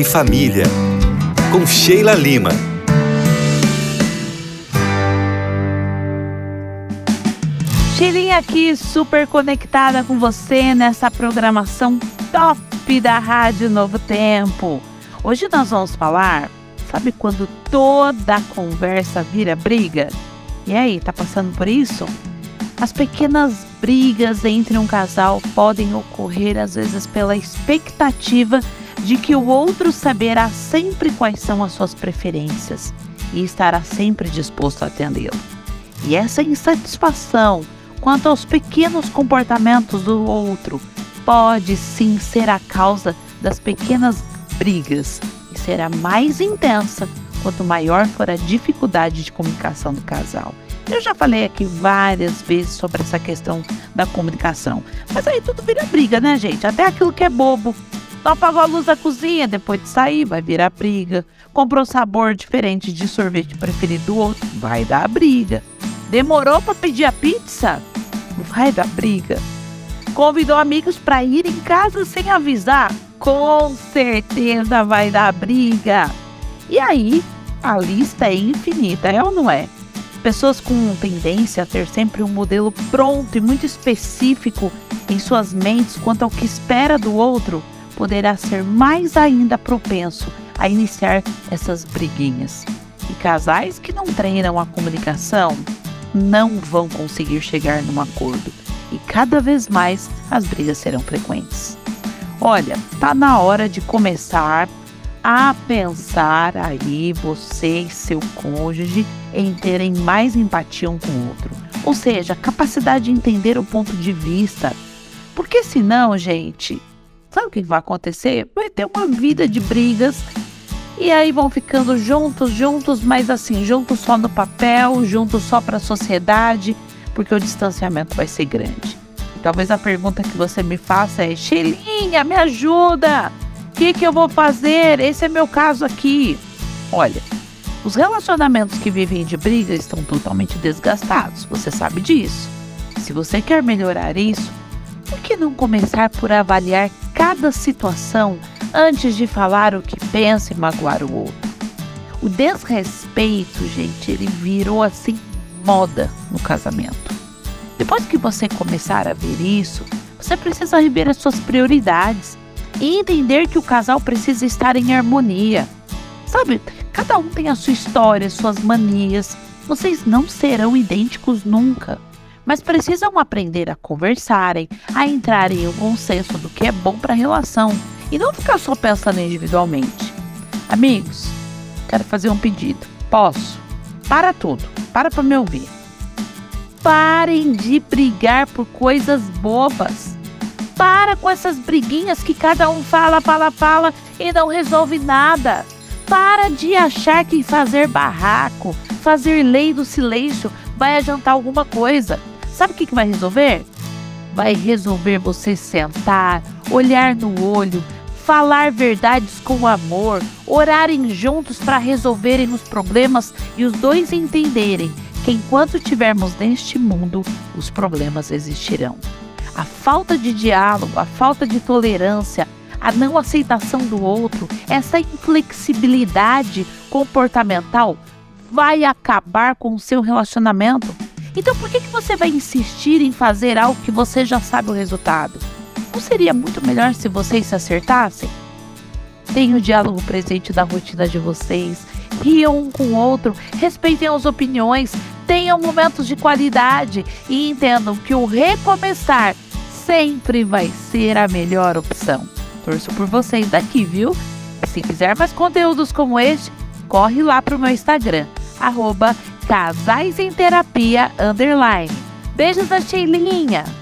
E Família, com Sheila Lima. Sheilinha aqui, super conectada com você nessa programação top da Rádio Novo Tempo. Hoje nós vamos falar, sabe quando toda conversa vira briga? E aí, tá passando por isso? As pequenas brigas entre um casal podem ocorrer às vezes pela expectativa de que o outro saberá sempre quais são as suas preferências e estará sempre disposto a atendê-lo. E essa insatisfação quanto aos pequenos comportamentos do outro pode sim ser a causa das pequenas brigas e será mais intensa quanto maior for a dificuldade de comunicação do casal. Eu já falei aqui várias vezes sobre essa questão da comunicação. Mas aí tudo vira briga, né, gente? Até aquilo que é bobo. Não apagou a luz da cozinha, depois de sair, vai virar briga. Comprou sabor diferente de sorvete preferido do outro, vai dar briga. Demorou para pedir a pizza? Vai dar briga. Convidou amigos para ir em casa sem avisar? Com certeza vai dar briga. E aí, a lista é infinita, é ou não é? Pessoas com tendência a ter sempre um modelo pronto e muito específico em suas mentes quanto ao que espera do outro, poderá ser mais ainda propenso a iniciar essas briguinhas. E casais que não treinam a comunicação não vão conseguir chegar num acordo e cada vez mais as brigas serão frequentes. Olha, tá na hora de começar a pensar aí você e seu cônjuge em terem mais empatia um com o outro. Ou seja, capacidade de entender o ponto de vista. Porque senão, gente, sabe o que vai acontecer? Vai ter uma vida de brigas e aí vão ficando juntos, juntos, mas assim, juntos só no papel, juntos só para a sociedade, porque o distanciamento vai ser grande. Talvez a pergunta que você me faça é: Xelinha, me ajuda! O que, que eu vou fazer? Esse é meu caso aqui. Olha, os relacionamentos que vivem de briga estão totalmente desgastados, você sabe disso. Se você quer melhorar isso, por que não começar por avaliar cada situação antes de falar o que pensa e magoar o outro? O desrespeito, gente, ele virou assim moda no casamento. Depois que você começar a ver isso, você precisa rever as suas prioridades e entender que o casal precisa estar em harmonia. Sabe, cada um tem a sua história, suas manias. Vocês não serão idênticos nunca, mas precisam aprender a conversarem, a entrarem em um consenso do que é bom para a relação e não ficar só pensando individualmente. Amigos, quero fazer um pedido. Posso? Para tudo. Para para me ouvir. Parem de brigar por coisas bobas. Para com essas briguinhas que cada um fala, fala, fala e não resolve nada. Para de achar que fazer barraco, fazer lei do silêncio vai adiantar alguma coisa. Sabe o que, que vai resolver? Vai resolver você sentar, olhar no olho, falar verdades com amor, orarem juntos para resolverem os problemas e os dois entenderem que enquanto tivermos neste mundo, os problemas existirão. A falta de diálogo, a falta de tolerância, a não aceitação do outro, essa inflexibilidade comportamental vai acabar com o seu relacionamento. Então por que, que você vai insistir em fazer algo que você já sabe o resultado? Não seria muito melhor se vocês se acertassem? Tenham o diálogo presente da rotina de vocês, riam um com o outro, respeitem as opiniões, tenham momentos de qualidade e entendam que o recomeçar sempre vai ser a melhor opção. Torço por vocês daqui, viu? Se quiser mais conteúdos como este, corre lá pro meu Instagram, arroba Casais em Terapia Underline. Beijos da Sheilinha!